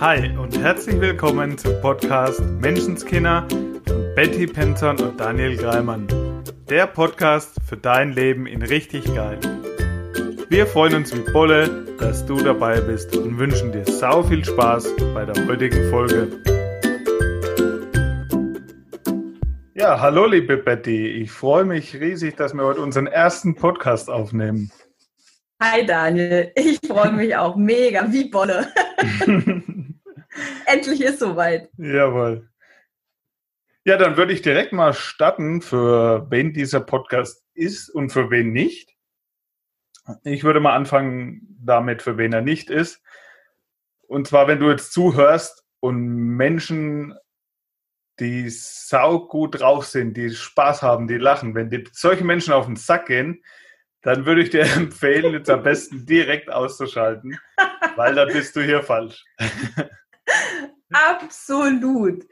Hi und herzlich willkommen zum Podcast Menschenskinder von Betty Penton und Daniel Greimann. Der Podcast für dein Leben in richtig geil. Wir freuen uns wie Bolle, dass du dabei bist und wünschen dir sau viel Spaß bei der heutigen Folge. Ja, hallo liebe Betty. Ich freue mich riesig, dass wir heute unseren ersten Podcast aufnehmen. Hi Daniel, ich freue mich auch mega, wie Bolle. Endlich ist soweit. Jawohl. Ja, dann würde ich direkt mal starten, für wen dieser Podcast ist und für wen nicht. Ich würde mal anfangen damit, für wen er nicht ist. Und zwar, wenn du jetzt zuhörst und Menschen die sau gut drauf sind, die Spaß haben, die lachen, wenn dir solche Menschen auf den Sack gehen, dann würde ich dir empfehlen, jetzt am besten direkt auszuschalten, weil da bist du hier falsch. Absolut.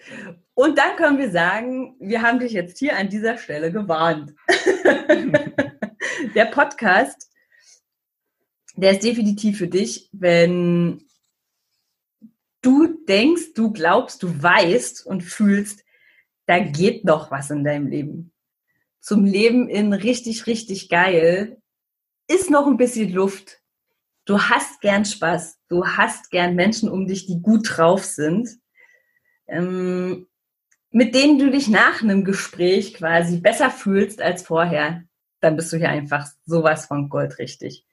Und dann können wir sagen, wir haben dich jetzt hier an dieser Stelle gewarnt. der Podcast, der ist definitiv für dich, wenn du denkst, du glaubst, du weißt und fühlst, da geht noch was in deinem Leben. Zum Leben in richtig, richtig geil ist noch ein bisschen Luft. Du hast gern Spaß. Du hast gern Menschen um dich, die gut drauf sind, ähm, mit denen du dich nach einem Gespräch quasi besser fühlst als vorher. Dann bist du hier einfach sowas von Gold richtig.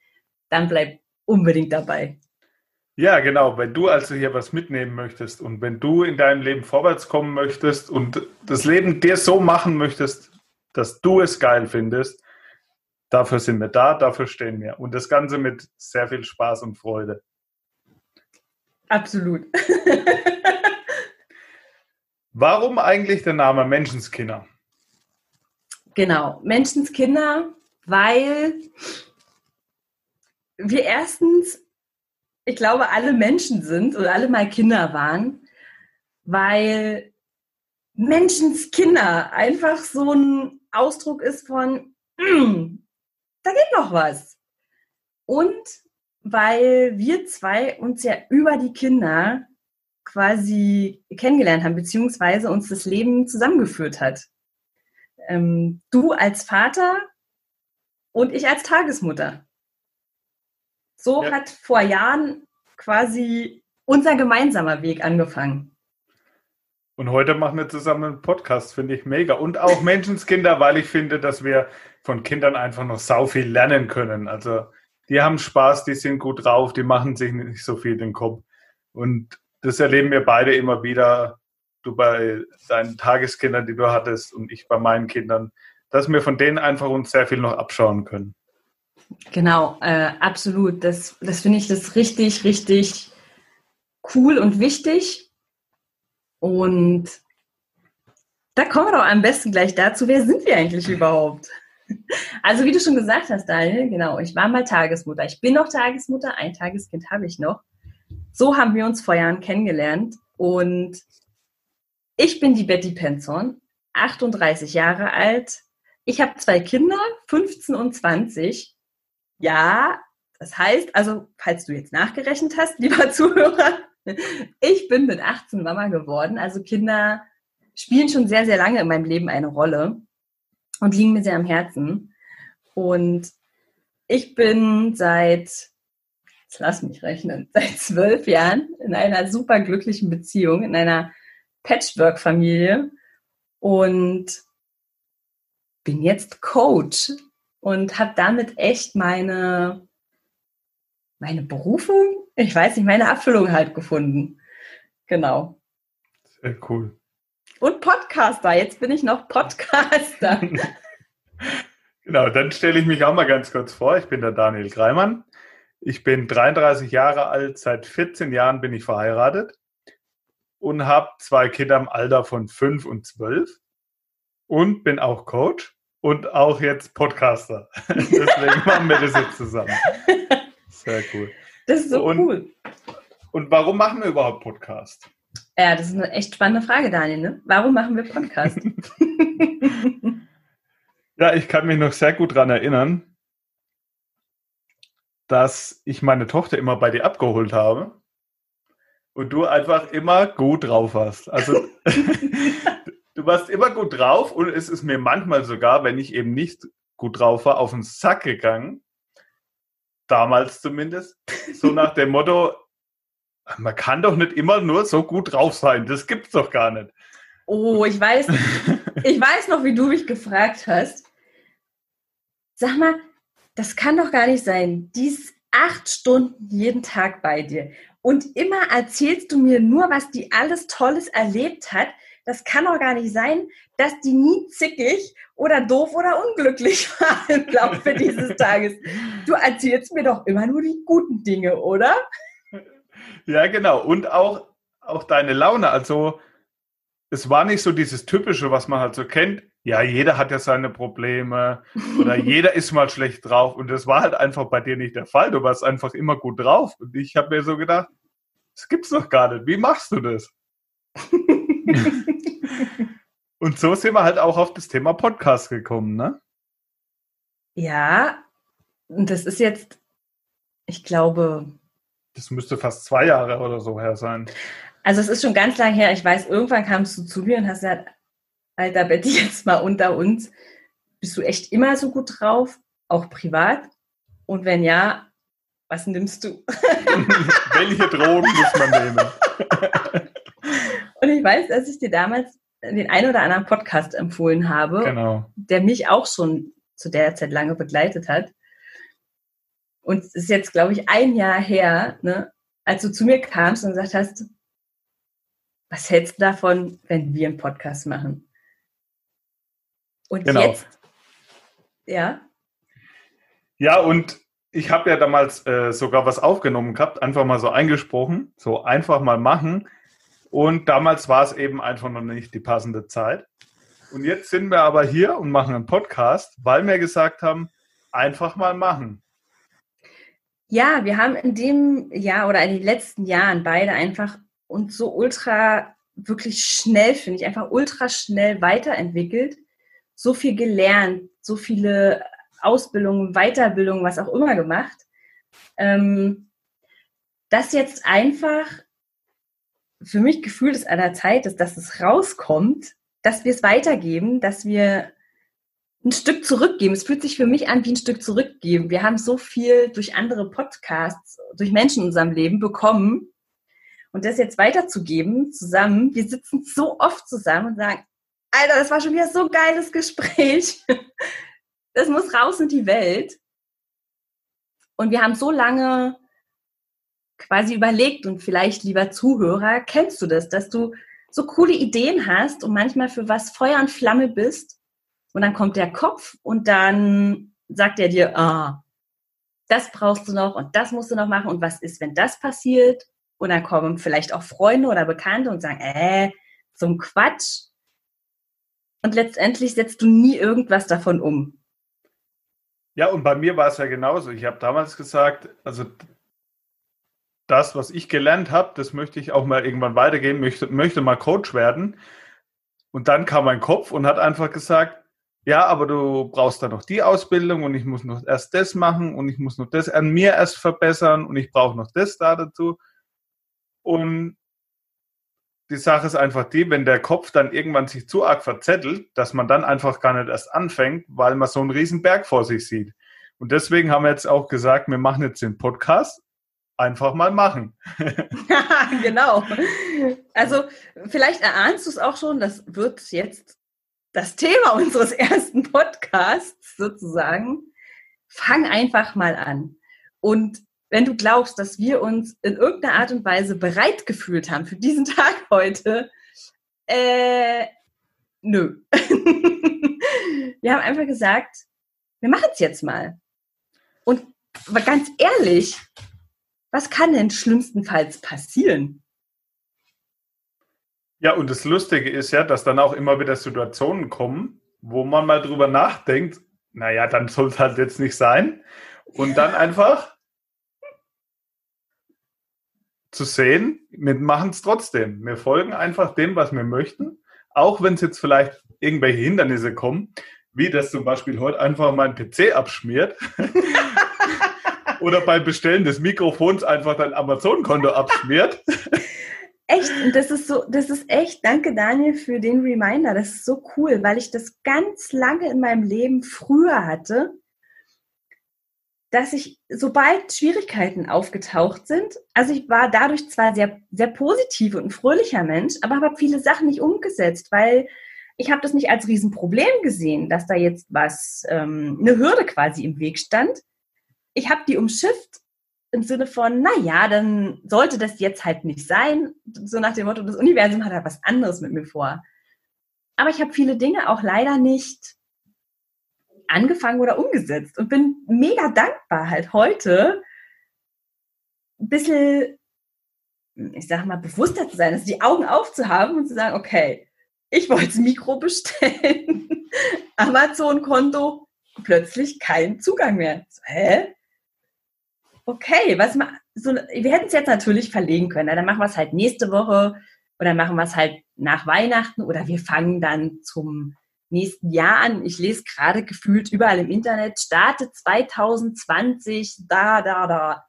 Dann bleib unbedingt dabei. Ja, genau. Wenn du also hier was mitnehmen möchtest und wenn du in deinem Leben vorwärts kommen möchtest und das Leben dir so machen möchtest, dass du es geil findest, dafür sind wir da, dafür stehen wir. Und das Ganze mit sehr viel Spaß und Freude. Absolut. Warum eigentlich der Name Menschenskinder? Genau, Menschenskinder, weil wir erstens ich glaube, alle Menschen sind oder alle mal Kinder waren, weil Menschenskinder einfach so ein Ausdruck ist von, mm, da geht noch was. Und weil wir zwei uns ja über die Kinder quasi kennengelernt haben, beziehungsweise uns das Leben zusammengeführt hat. Ähm, du als Vater und ich als Tagesmutter. So ja. hat vor Jahren quasi unser gemeinsamer Weg angefangen. Und heute machen wir zusammen einen Podcast, finde ich mega. Und auch Menschenskinder, weil ich finde, dass wir von Kindern einfach noch sau viel lernen können. Also die haben Spaß, die sind gut drauf, die machen sich nicht so viel den Kopf. Und das erleben wir beide immer wieder. Du bei deinen Tageskindern, die du hattest, und ich bei meinen Kindern, dass wir von denen einfach uns sehr viel noch abschauen können. Genau, äh, absolut. Das, das finde ich das richtig, richtig cool und wichtig. Und da kommen wir doch am besten gleich dazu, wer sind wir eigentlich überhaupt? Also wie du schon gesagt hast, Daniel, genau, ich war mal Tagesmutter. Ich bin noch Tagesmutter, ein Tageskind habe ich noch. So haben wir uns vor Jahren kennengelernt und ich bin die Betty Penson, 38 Jahre alt. Ich habe zwei Kinder, 15 und 20 ja, das heißt, also, falls du jetzt nachgerechnet hast, lieber Zuhörer, ich bin mit 18 Mama geworden. Also Kinder spielen schon sehr, sehr lange in meinem Leben eine Rolle und liegen mir sehr am Herzen. Und ich bin seit, jetzt lass mich rechnen, seit zwölf Jahren in einer super glücklichen Beziehung, in einer Patchwork-Familie und bin jetzt Coach und habe damit echt meine, meine Berufung, ich weiß nicht, meine Erfüllung halt gefunden. Genau. Sehr cool. Und Podcaster, jetzt bin ich noch Podcaster. genau, dann stelle ich mich auch mal ganz kurz vor. Ich bin der Daniel Greimann. Ich bin 33 Jahre alt, seit 14 Jahren bin ich verheiratet und habe zwei Kinder im Alter von 5 und 12 und bin auch Coach und auch jetzt Podcaster. Deswegen machen wir das jetzt zusammen. Sehr cool. Das ist so und, cool. Und warum machen wir überhaupt Podcast? Ja, das ist eine echt spannende Frage, Daniel. Ne? Warum machen wir Podcast? ja, ich kann mich noch sehr gut daran erinnern, dass ich meine Tochter immer bei dir abgeholt habe. und du einfach immer gut drauf warst. Also du warst immer gut drauf und es ist mir manchmal sogar, wenn ich eben nicht gut drauf war, auf den Sack gegangen. Damals zumindest. So nach dem Motto, man kann doch nicht immer nur so gut drauf sein. Das gibt's doch gar nicht. Oh, ich weiß, ich weiß noch, wie du mich gefragt hast. Sag mal, das kann doch gar nicht sein. Die ist acht Stunden jeden Tag bei dir. Und immer erzählst du mir nur, was die alles Tolles erlebt hat. Das kann doch gar nicht sein, dass die nie zickig oder doof oder unglücklich war im Laufe dieses Tages. Du erzählst mir doch immer nur die guten Dinge, oder? Ja, genau. Und auch, auch deine Laune. Also, es war nicht so dieses Typische, was man halt so kennt. Ja, jeder hat ja seine Probleme oder jeder ist mal schlecht drauf. Und das war halt einfach bei dir nicht der Fall. Du warst einfach immer gut drauf. Und ich habe mir so gedacht, das gibt's doch gar nicht. Wie machst du das? Und so sind wir halt auch auf das Thema Podcast gekommen, ne? Ja, und das ist jetzt, ich glaube. Das müsste fast zwei Jahre oder so her sein. Also es ist schon ganz lang her. Ich weiß, irgendwann kamst du zu mir und hast gesagt, Alter Betty, jetzt mal unter uns. Bist du echt immer so gut drauf, auch privat? Und wenn ja, was nimmst du? Welche Drogen muss man nehmen? und ich weiß, dass ich dir damals den ein oder anderen Podcast empfohlen habe, genau. der mich auch schon zu der Zeit lange begleitet hat. Und es ist jetzt, glaube ich, ein Jahr her, ne, als du zu mir kamst und gesagt hast, was hältst du davon, wenn wir einen Podcast machen? Und genau. jetzt, ja. Ja, und ich habe ja damals äh, sogar was aufgenommen gehabt, einfach mal so eingesprochen, so einfach mal machen. Und damals war es eben einfach noch nicht die passende Zeit. Und jetzt sind wir aber hier und machen einen Podcast, weil wir gesagt haben, einfach mal machen. Ja, wir haben in dem Jahr oder in den letzten Jahren beide einfach uns so ultra, wirklich schnell, finde ich, einfach ultra schnell weiterentwickelt, so viel gelernt, so viele Ausbildungen, Weiterbildungen, was auch immer gemacht, ähm, dass jetzt einfach für mich gefühlt ist an der Zeit ist, dass es rauskommt, dass wir es weitergeben, dass wir ein Stück zurückgeben. Es fühlt sich für mich an wie ein Stück zurückgeben. Wir haben so viel durch andere Podcasts, durch Menschen in unserem Leben bekommen. Und das jetzt weiterzugeben, zusammen, wir sitzen so oft zusammen und sagen, Alter, das war schon wieder so ein geiles Gespräch. Das muss raus in die Welt. Und wir haben so lange quasi überlegt und vielleicht lieber Zuhörer, kennst du das, dass du so coole Ideen hast und manchmal für was Feuer und Flamme bist und dann kommt der Kopf und dann sagt er dir, ah, das brauchst du noch und das musst du noch machen und was ist, wenn das passiert? Und dann kommen vielleicht auch Freunde oder Bekannte und sagen, äh, zum Quatsch. Und letztendlich setzt du nie irgendwas davon um. Ja, und bei mir war es ja genauso. Ich habe damals gesagt, also das, was ich gelernt habe, das möchte ich auch mal irgendwann weitergeben, möchte, möchte mal Coach werden. Und dann kam mein Kopf und hat einfach gesagt, ja, aber du brauchst da noch die Ausbildung und ich muss noch erst das machen und ich muss noch das an mir erst verbessern und ich brauche noch das da dazu. Und die Sache ist einfach die, wenn der Kopf dann irgendwann sich zu arg verzettelt, dass man dann einfach gar nicht erst anfängt, weil man so einen riesen Berg vor sich sieht. Und deswegen haben wir jetzt auch gesagt, wir machen jetzt den Podcast einfach mal machen. genau. Also vielleicht erahnst du es auch schon, das wird jetzt das Thema unseres ersten Podcasts sozusagen. Fang einfach mal an. Und wenn du glaubst, dass wir uns in irgendeiner Art und Weise bereit gefühlt haben für diesen Tag heute, äh, nö. wir haben einfach gesagt, wir machen es jetzt mal. Und ganz ehrlich, was kann denn schlimmstenfalls passieren? Ja, und das Lustige ist ja, dass dann auch immer wieder Situationen kommen, wo man mal drüber nachdenkt, naja, dann soll es halt jetzt nicht sein. Und dann einfach zu sehen, wir machen es trotzdem. Wir folgen einfach dem, was wir möchten, auch wenn es jetzt vielleicht irgendwelche Hindernisse kommen, wie das zum Beispiel heute einfach mein PC abschmiert. oder beim Bestellen des Mikrofons einfach dein Amazon-Konto abschmiert. Echt, und das ist so, das ist echt, danke Daniel für den Reminder. Das ist so cool, weil ich das ganz lange in meinem Leben früher hatte, dass ich, sobald Schwierigkeiten aufgetaucht sind, also ich war dadurch zwar sehr, sehr positiv und ein fröhlicher Mensch, aber habe viele Sachen nicht umgesetzt, weil ich habe das nicht als Riesenproblem gesehen, dass da jetzt was, ähm, eine Hürde quasi im Weg stand. Ich habe die umschifft im Sinne von, na ja, dann sollte das jetzt halt nicht sein. So nach dem Motto, das Universum hat halt was anderes mit mir vor. Aber ich habe viele Dinge auch leider nicht angefangen oder umgesetzt und bin mega dankbar halt heute ein bisschen, ich sag mal, bewusster zu sein, also die Augen aufzuhaben und zu sagen, okay, ich wollte das Mikro bestellen, Amazon-Konto, plötzlich kein Zugang mehr. So, hä? Okay, was ma so, wir hätten es jetzt natürlich verlegen können. Dann machen wir es halt nächste Woche oder machen wir es halt nach Weihnachten oder wir fangen dann zum nächsten Jahr an. Ich lese gerade gefühlt überall im Internet, starte 2020, da, da, da.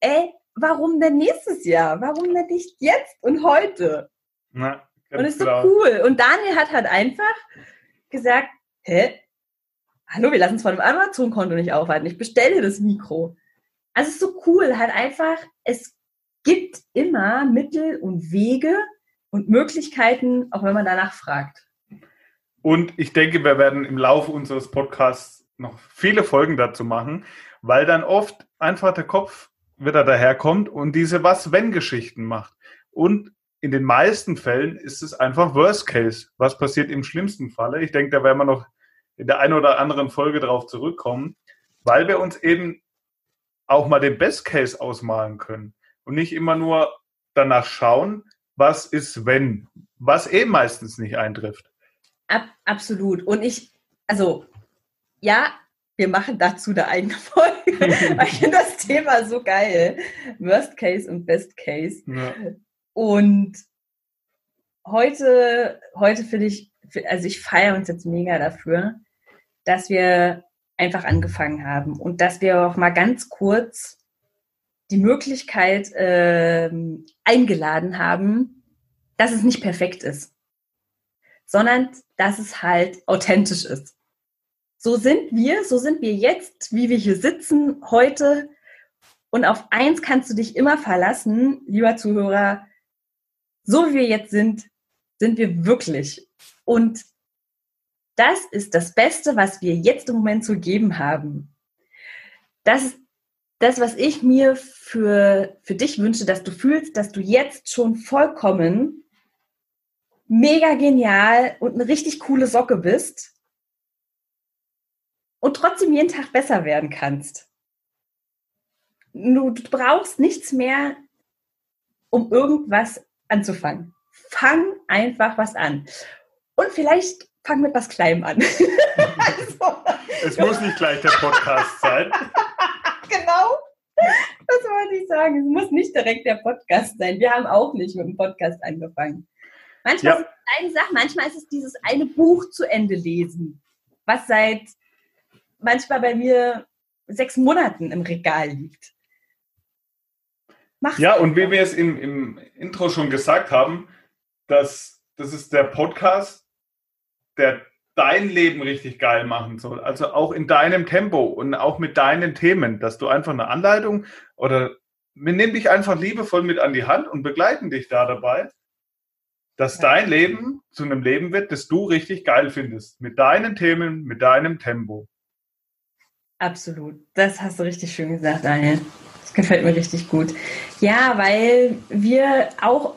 Ey, warum denn nächstes Jahr? Warum denn nicht jetzt und heute? Na, und ist so klar. cool. Und Daniel hat halt einfach gesagt, hä? Hallo, wir lassen es von dem Amazon-Konto nicht aufhalten. Ich bestelle das Mikro. Also es ist so cool, halt einfach, es gibt immer Mittel und Wege und Möglichkeiten, auch wenn man danach fragt. Und ich denke, wir werden im Laufe unseres Podcasts noch viele Folgen dazu machen, weil dann oft einfach der Kopf wieder daherkommt und diese Was-Wenn-Geschichten macht. Und in den meisten Fällen ist es einfach Worst Case. Was passiert im schlimmsten Falle? Ich denke, da werden wir noch in der einen oder anderen Folge darauf zurückkommen, weil wir uns eben auch mal den Best Case ausmalen können und nicht immer nur danach schauen, was ist, wenn, was eh meistens nicht eintrifft. Ab, absolut. Und ich, also, ja, wir machen dazu eine eigene Folge, weil ich finde das Thema so geil. Worst Case und Best Case. Ja. Und heute, heute finde ich, also ich feiere uns jetzt mega dafür, dass wir einfach angefangen haben und dass wir auch mal ganz kurz die Möglichkeit äh, eingeladen haben, dass es nicht perfekt ist, sondern dass es halt authentisch ist. So sind wir, so sind wir jetzt, wie wir hier sitzen heute. Und auf eins kannst du dich immer verlassen, lieber Zuhörer. So wie wir jetzt sind, sind wir wirklich. Und das ist das Beste, was wir jetzt im Moment zu geben haben. Das ist das, was ich mir für, für dich wünsche, dass du fühlst, dass du jetzt schon vollkommen mega genial und eine richtig coole Socke bist und trotzdem jeden Tag besser werden kannst. Du, brauchst nichts mehr, um irgendwas anzufangen. Fang einfach was an. Und vielleicht fang mit was Kleinem an. also, es muss nicht gleich der Podcast sein. genau. Das wollte ich sagen. Es muss nicht direkt der Podcast sein. Wir haben auch nicht mit dem Podcast angefangen. Manchmal ja. ist es eine Sache, manchmal ist es dieses eine Buch zu Ende lesen, was seit manchmal bei mir sechs Monaten im Regal liegt. Mach's ja, und wie wir es im, im Intro schon gesagt haben, dass das ist der Podcast, der dein Leben richtig geil machen soll. Also auch in deinem Tempo und auch mit deinen Themen, dass du einfach eine Anleitung oder wir nehmen dich einfach liebevoll mit an die Hand und begleiten dich da dabei, dass dein Leben zu einem Leben wird, das du richtig geil findest. Mit deinen Themen, mit deinem Tempo. Absolut. Das hast du richtig schön gesagt, Daniel. Das gefällt mir richtig gut. Ja, weil wir auch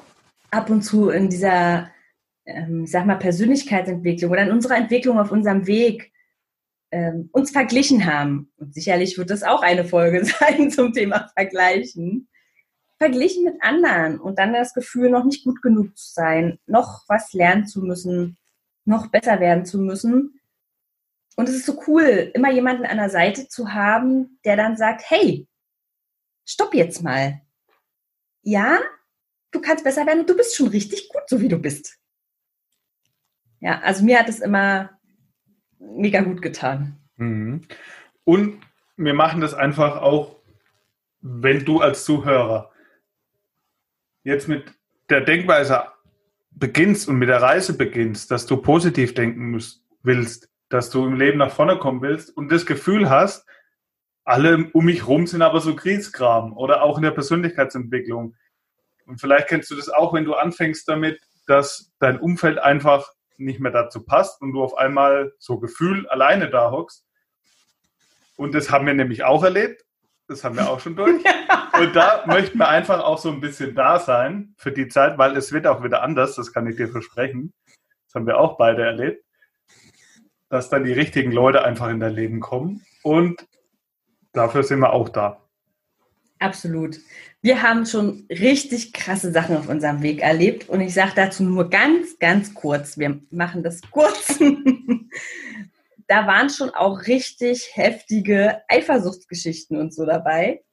ab und zu in dieser ähm, sag mal, Persönlichkeitsentwicklung oder in unserer Entwicklung auf unserem Weg ähm, uns verglichen haben. Und sicherlich wird das auch eine Folge sein zum Thema Vergleichen. Verglichen mit anderen und dann das Gefühl, noch nicht gut genug zu sein, noch was lernen zu müssen, noch besser werden zu müssen. Und es ist so cool, immer jemanden an der Seite zu haben, der dann sagt, hey, stopp jetzt mal. Ja, du kannst besser werden und du bist schon richtig gut, so wie du bist ja, also mir hat es immer mega gut getan. Mhm. Und wir machen das einfach auch, wenn du als Zuhörer jetzt mit der Denkweise beginnst und mit der Reise beginnst, dass du positiv denken musst, willst, dass du im Leben nach vorne kommen willst und das Gefühl hast, alle um mich rum sind aber so Kriegskram oder auch in der Persönlichkeitsentwicklung. Und vielleicht kennst du das auch, wenn du anfängst damit, dass dein Umfeld einfach nicht mehr dazu passt und du auf einmal so Gefühl alleine da hockst. Und das haben wir nämlich auch erlebt. Das haben wir auch schon durch. Und da möchten wir einfach auch so ein bisschen da sein für die Zeit, weil es wird auch wieder anders, das kann ich dir versprechen. Das haben wir auch beide erlebt. Dass dann die richtigen Leute einfach in dein Leben kommen. Und dafür sind wir auch da. Absolut. Wir haben schon richtig krasse Sachen auf unserem Weg erlebt und ich sage dazu nur ganz, ganz kurz. Wir machen das kurz. da waren schon auch richtig heftige Eifersuchtsgeschichten und so dabei.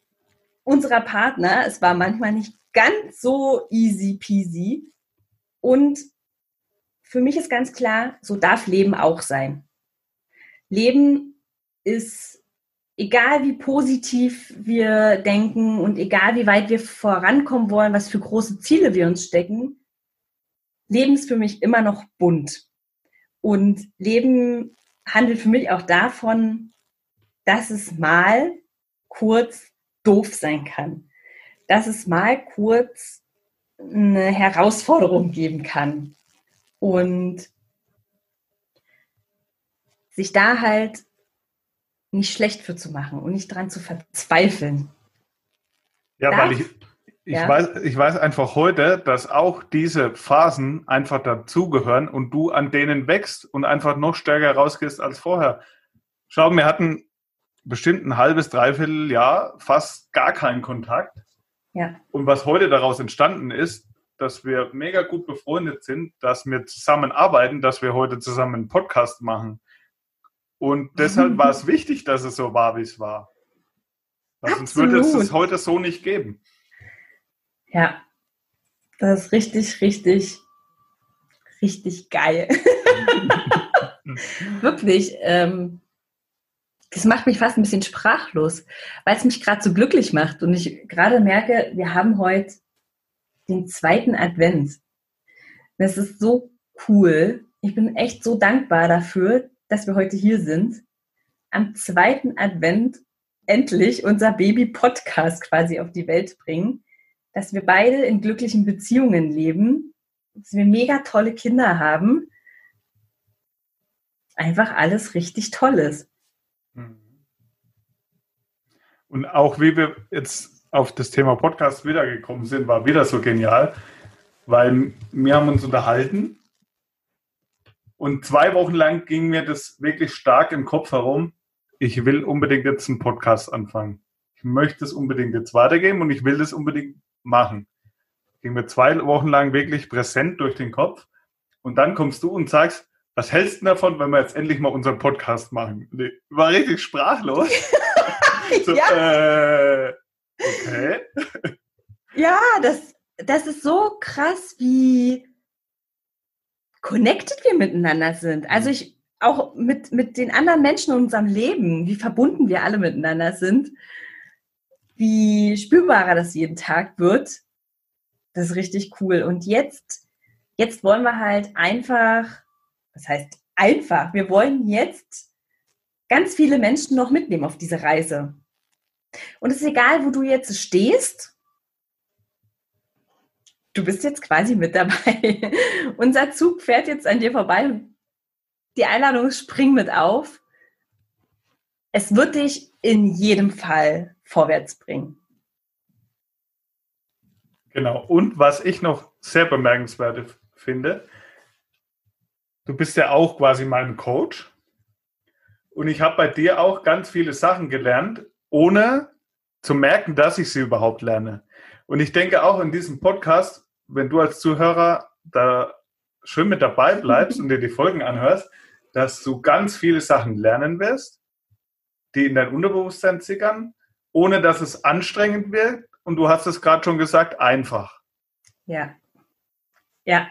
Unserer Partner, es war manchmal nicht ganz so easy peasy. Und für mich ist ganz klar, so darf Leben auch sein. Leben ist egal wie positiv wir denken und egal wie weit wir vorankommen wollen, was für große Ziele wir uns stecken, Leben ist für mich immer noch bunt. Und Leben handelt für mich auch davon, dass es mal kurz doof sein kann. Dass es mal kurz eine Herausforderung geben kann. Und sich da halt nicht schlecht für zu machen und nicht dran zu verzweifeln. Ja, Darf? weil ich, ich, ja. weiß, ich weiß einfach heute, dass auch diese Phasen einfach dazugehören und du an denen wächst und einfach noch stärker rausgehst als vorher. Schau, wir hatten bestimmt ein halbes, dreiviertel Jahr fast gar keinen Kontakt. Ja. Und was heute daraus entstanden ist, dass wir mega gut befreundet sind, dass wir zusammenarbeiten, dass wir heute zusammen einen Podcast machen. Und deshalb war es wichtig, dass es so war, wie es war. Weil sonst würde es es heute so nicht geben. Ja, das ist richtig, richtig, richtig geil. Wirklich. Ähm, das macht mich fast ein bisschen sprachlos, weil es mich gerade so glücklich macht. Und ich gerade merke, wir haben heute den zweiten Advent. Das ist so cool. Ich bin echt so dankbar dafür, dass wir heute hier sind. Am zweiten Advent endlich unser Baby-Podcast quasi auf die Welt bringen. Dass wir beide in glücklichen Beziehungen leben. Dass wir mega tolle Kinder haben. Einfach alles richtig Tolles. Mhm. Und auch wie wir jetzt auf das Thema Podcast wiedergekommen sind, war wieder so genial, weil wir haben uns unterhalten und zwei Wochen lang ging mir das wirklich stark im Kopf herum. Ich will unbedingt jetzt einen Podcast anfangen. Ich möchte es unbedingt jetzt weitergeben und ich will das unbedingt machen. Ging mir zwei Wochen lang wirklich präsent durch den Kopf. Und dann kommst du und sagst, was hältst du davon, wenn wir jetzt endlich mal unseren Podcast machen? Ich war richtig sprachlos. so, ja. äh, okay. ja, das, das ist so krass, wie connected wir miteinander sind. Also ich auch mit, mit den anderen Menschen in unserem Leben, wie verbunden wir alle miteinander sind, wie spürbarer das jeden Tag wird. Das ist richtig cool. Und jetzt, jetzt wollen wir halt einfach, was heißt einfach, wir wollen jetzt ganz viele Menschen noch mitnehmen auf diese Reise. Und es ist egal, wo du jetzt stehst, du bist jetzt quasi mit dabei. Unser Zug fährt jetzt an dir vorbei. Die Einladung springt mit auf. Es wird dich in jedem Fall vorwärts bringen. Genau. Und was ich noch sehr bemerkenswert finde, du bist ja auch quasi mein Coach. Und ich habe bei dir auch ganz viele Sachen gelernt, ohne zu merken, dass ich sie überhaupt lerne. Und ich denke auch in diesem Podcast wenn du als Zuhörer da schön mit dabei bleibst und dir die Folgen anhörst, dass du ganz viele Sachen lernen wirst, die in dein Unterbewusstsein zickern, ohne dass es anstrengend wird. Und du hast es gerade schon gesagt, einfach. Ja. Ja.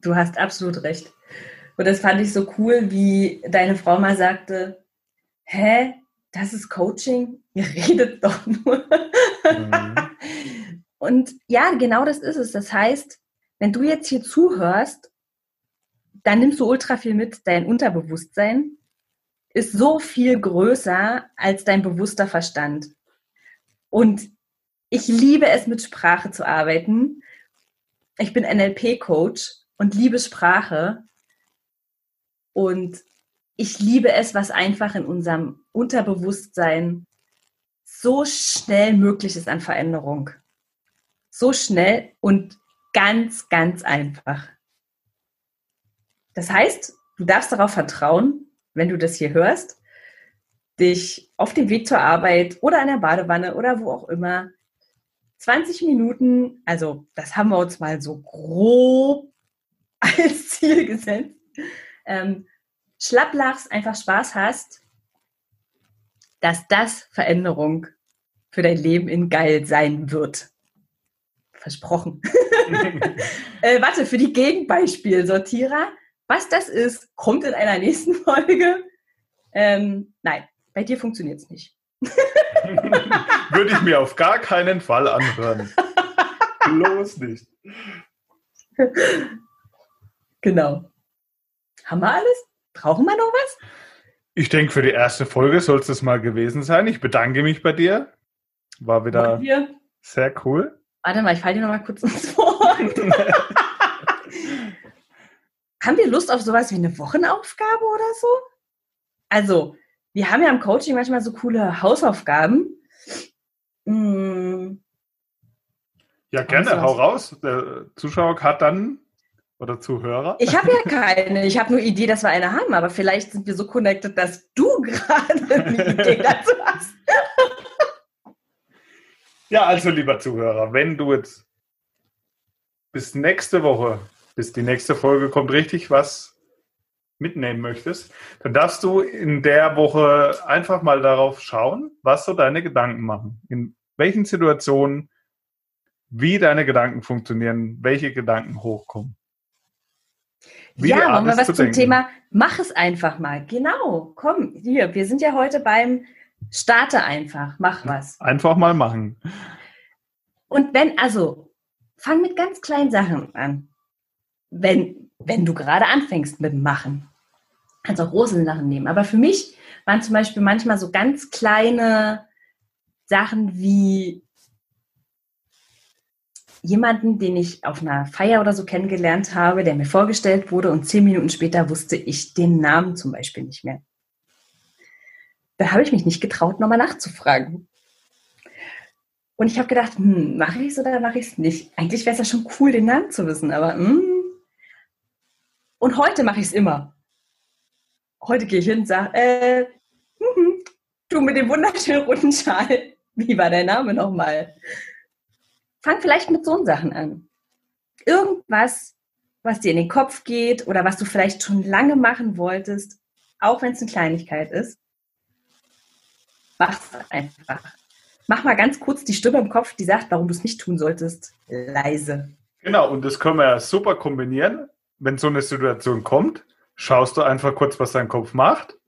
Du hast absolut recht. Und das fand ich so cool, wie deine Frau mal sagte, hä, das ist Coaching? Ihr redet doch nur. Mhm. Und ja, genau das ist es. Das heißt, wenn du jetzt hier zuhörst, dann nimmst du ultra viel mit. Dein Unterbewusstsein ist so viel größer als dein bewusster Verstand. Und ich liebe es, mit Sprache zu arbeiten. Ich bin NLP-Coach und liebe Sprache. Und ich liebe es, was einfach in unserem Unterbewusstsein so schnell möglich ist an Veränderung. So schnell und ganz, ganz einfach. Das heißt, du darfst darauf vertrauen, wenn du das hier hörst, dich auf dem Weg zur Arbeit oder in der Badewanne oder wo auch immer 20 Minuten, also das haben wir uns mal so grob als Ziel gesetzt, ähm, schlapp lachst, einfach Spaß hast, dass das Veränderung für dein Leben in geil sein wird. Versprochen. äh, warte, für die Gegenbeispielsortierer, was das ist, kommt in einer nächsten Folge. Ähm, nein, bei dir funktioniert es nicht. Würde ich mir auf gar keinen Fall anhören. Bloß nicht. Genau. Haben wir alles? Brauchen wir noch was? Ich denke, für die erste Folge soll es das mal gewesen sein. Ich bedanke mich bei dir. War wieder sehr cool. Warte mal, ich falle dir noch mal kurz ins Wort. haben wir Lust auf sowas wie eine Wochenaufgabe oder so? Also, wir haben ja im Coaching manchmal so coole Hausaufgaben. Hm. Ja, gerne, hau raus. Der Zuschauer hat dann oder Zuhörer? Ich habe ja keine. Ich habe nur Idee, dass wir eine haben, aber vielleicht sind wir so connected, dass du gerade eine Idee dazu hast. Ja, also lieber Zuhörer, wenn du jetzt bis nächste Woche, bis die nächste Folge kommt, richtig was mitnehmen möchtest, dann darfst du in der Woche einfach mal darauf schauen, was so deine Gedanken machen. In welchen Situationen, wie deine Gedanken funktionieren, welche Gedanken hochkommen. Wie ja, wollen wir was zum denken. Thema, mach es einfach mal. Genau, komm, hier, wir sind ja heute beim Starte einfach, mach was. Einfach mal machen. Und wenn, also, fang mit ganz kleinen Sachen an. Wenn, wenn du gerade anfängst mit Machen. Kannst auch große Sachen nehmen. Aber für mich waren zum Beispiel manchmal so ganz kleine Sachen wie jemanden, den ich auf einer Feier oder so kennengelernt habe, der mir vorgestellt wurde und zehn Minuten später wusste ich den Namen zum Beispiel nicht mehr. Da habe ich mich nicht getraut, nochmal nachzufragen. Und ich habe gedacht, hm, mache ich es oder mache ich es nicht? Eigentlich wäre es ja schon cool, den Namen zu wissen, aber hm. Und heute mache ich es immer. Heute gehe ich hin und sage, äh, hm, du mit dem wunderschönen runden Schal, wie war dein Name nochmal? fang vielleicht mit so Sachen an. Irgendwas, was dir in den Kopf geht oder was du vielleicht schon lange machen wolltest, auch wenn es eine Kleinigkeit ist, mach's einfach. Mach mal ganz kurz die Stimme im Kopf, die sagt, warum du es nicht tun solltest, leise. Genau, und das können wir ja super kombinieren. Wenn so eine Situation kommt, schaust du einfach kurz, was dein Kopf macht.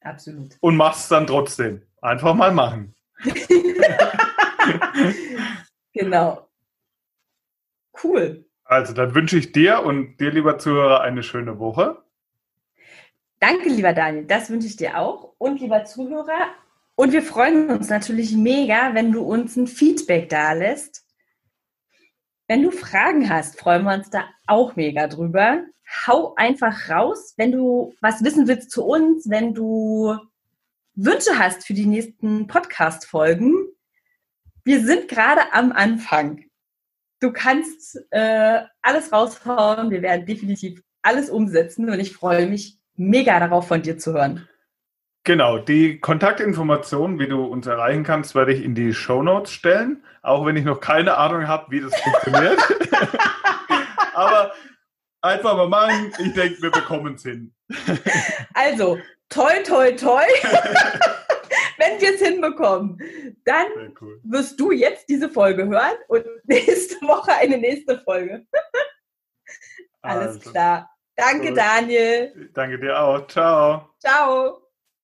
Absolut. Und machst es dann trotzdem. Einfach mal machen. Genau. Cool. Also dann wünsche ich dir und dir, lieber Zuhörer, eine schöne Woche. Danke, lieber Daniel. Das wünsche ich dir auch. Und lieber Zuhörer. Und wir freuen uns natürlich mega, wenn du uns ein Feedback da lässt. Wenn du Fragen hast, freuen wir uns da auch mega drüber. Hau einfach raus, wenn du was wissen willst zu uns, wenn du Wünsche hast für die nächsten Podcast-Folgen wir sind gerade am Anfang. Du kannst äh, alles raushauen. Wir werden definitiv alles umsetzen und ich freue mich mega darauf, von dir zu hören. Genau, die Kontaktinformationen, wie du uns erreichen kannst, werde ich in die Show Notes stellen, auch wenn ich noch keine Ahnung habe, wie das funktioniert. Aber einfach mal machen, ich denke, wir bekommen es hin. also, toi, toi, toi. wenn wir es hinbekommen, dann cool. wirst du jetzt diese Folge hören und nächste Woche eine nächste Folge. Alles also. klar. Danke, cool. Daniel. Danke dir auch. Ciao. Ciao.